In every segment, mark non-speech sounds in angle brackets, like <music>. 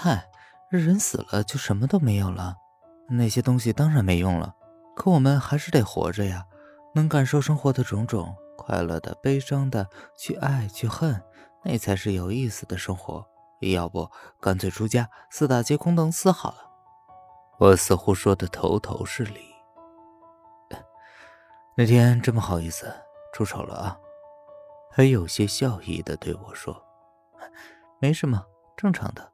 嗨，人死了就什么都没有了，那些东西当然没用了。可我们还是得活着呀，能感受生活的种种，快乐的、悲伤的，去爱去恨，那才是有意思的生活。要不干脆出家，四大皆空，等死好了。我似乎说的头头是理。<laughs> 那天真不好意思，出丑了啊。还有些笑意的对我说：“ <laughs> 没什么，正常的。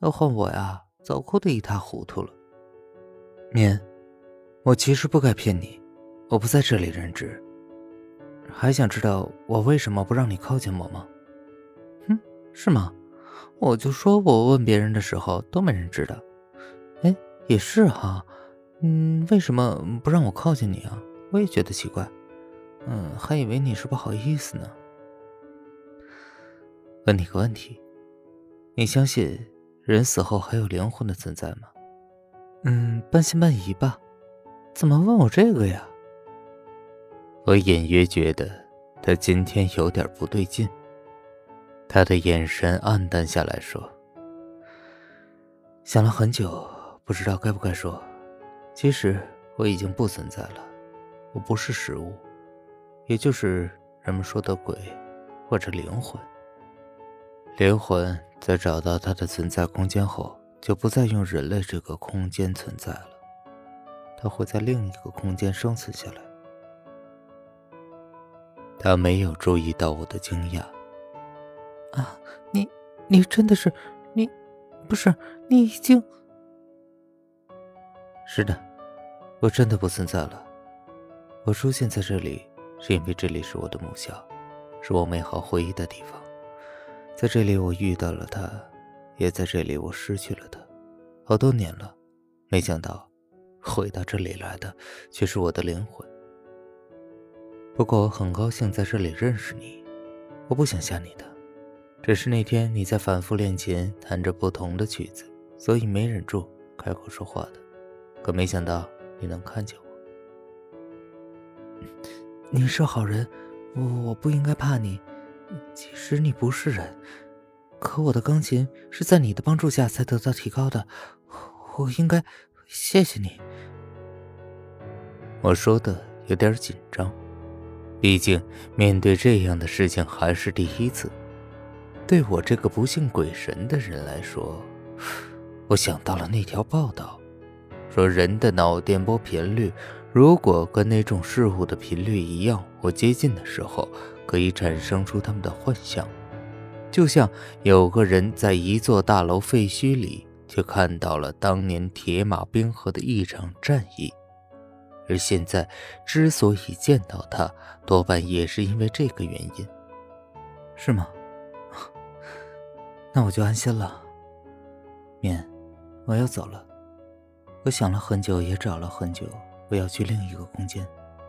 要换我呀，早哭得一塌糊涂了。”面。我其实不该骗你，我不在这里任职。还想知道我为什么不让你靠近我吗？哼，是吗？我就说我问别人的时候都没人知道。哎，也是哈。嗯，为什么不让我靠近你啊？我也觉得奇怪。嗯，还以为你是不好意思呢。问你个问题，你相信人死后还有灵魂的存在吗？嗯，半信半疑吧。怎么问我这个呀？我隐约觉得他今天有点不对劲。他的眼神暗淡下来说：“想了很久，不知道该不该说。其实我已经不存在了，我不是食物，也就是人们说的鬼，或者灵魂。灵魂在找到它的存在空间后，就不再用人类这个空间存在了。”它会在另一个空间生存下来。他没有注意到我的惊讶。啊，你，你真的是，你，不是，你已经……是的，我真的不存在了。我出现在这里，是因为这里是我的母校，是我美好回忆的地方。在这里，我遇到了他，也在这里，我失去了他。好多年了，没想到。回到这里来的却是我的灵魂。不过我很高兴在这里认识你，我不想吓你的，只是那天你在反复练琴，弹着不同的曲子，所以没忍住开口说话的。可没想到你能看见我。<laughs> 你是好人，我我不应该怕你。其实你不是人，可我的钢琴是在你的帮助下才得到提高的，我应该谢谢你。我说的有点紧张，毕竟面对这样的事情还是第一次。对我这个不信鬼神的人来说，我想到了那条报道，说人的脑电波频率如果跟那种事物的频率一样或接近的时候，可以产生出他们的幻象。就像有个人在一座大楼废墟里，却看到了当年铁马冰河的一场战役。而现在之所以见到他，多半也是因为这个原因，是吗？<laughs> 那我就安心了。面，我要走了。我想了很久，也找了很久，我要去另一个空间。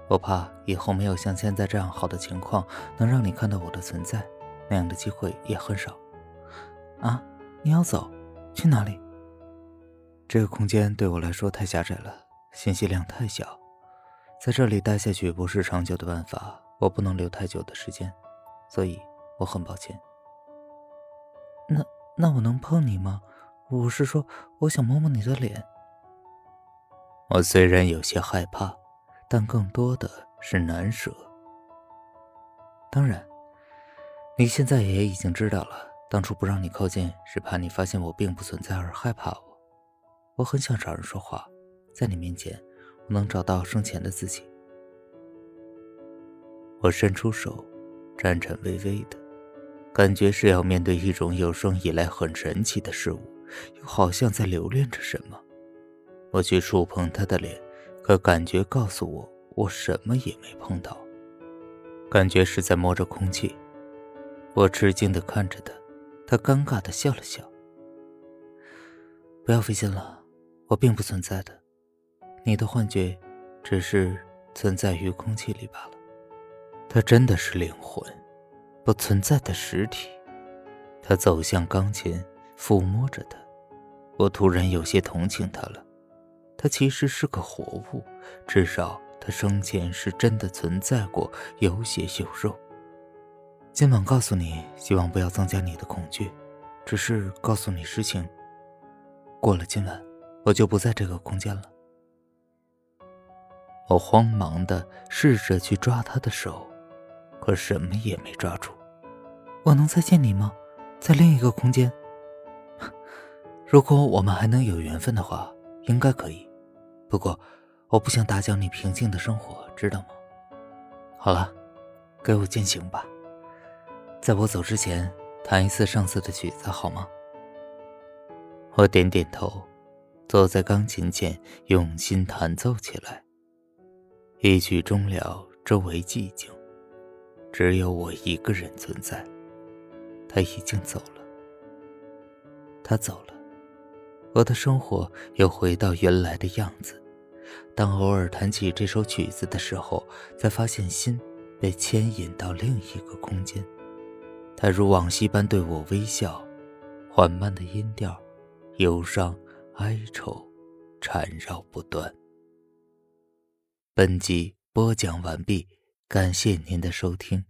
我怕以后没有像现在这样好的情况，能让你看到我的存在，那样的机会也很少。啊，你要走？去哪里？这个空间对我来说太狭窄了，信息量太小。在这里待下去不是长久的办法，我不能留太久的时间，所以我很抱歉。那那我能碰你吗？我是说，我想摸摸你的脸。我虽然有些害怕，但更多的是难舍。当然，你现在也已经知道了，当初不让你靠近是怕你发现我并不存在而害怕我。我很想找人说话，在你面前。我能找到生前的自己。我伸出手，颤颤巍巍的，感觉是要面对一种有生以来很神奇的事物，又好像在留恋着什么。我去触碰他的脸，可感觉告诉我，我什么也没碰到，感觉是在摸着空气。我吃惊的看着他，他尴尬的笑了笑。不要费心了，我并不存在的。你的幻觉，只是存在于空气里罢了。他真的是灵魂，不存在的实体。他走向钢琴，抚摸着它。我突然有些同情他了。他其实是个活物，至少他生前是真的存在过，有血有肉。今晚告诉你，希望不要增加你的恐惧，只是告诉你实情。过了今晚，我就不在这个空间了。我慌忙的试着去抓他的手，可什么也没抓住。我能再见你吗？在另一个空间？<laughs> 如果我们还能有缘分的话，应该可以。不过，我不想打搅你平静的生活，知道吗？好了，给我进行吧。在我走之前，弹一次上次的曲子好吗？我点点头，坐在钢琴前，用心弹奏起来。一曲终了，周围寂静，只有我一个人存在。他已经走了，他走了，我的生活又回到原来的样子。当偶尔弹起这首曲子的时候，才发现心被牵引到另一个空间。他如往昔般对我微笑，缓慢的音调。忧伤、哀愁缠绕不断。本集播讲完毕，感谢您的收听。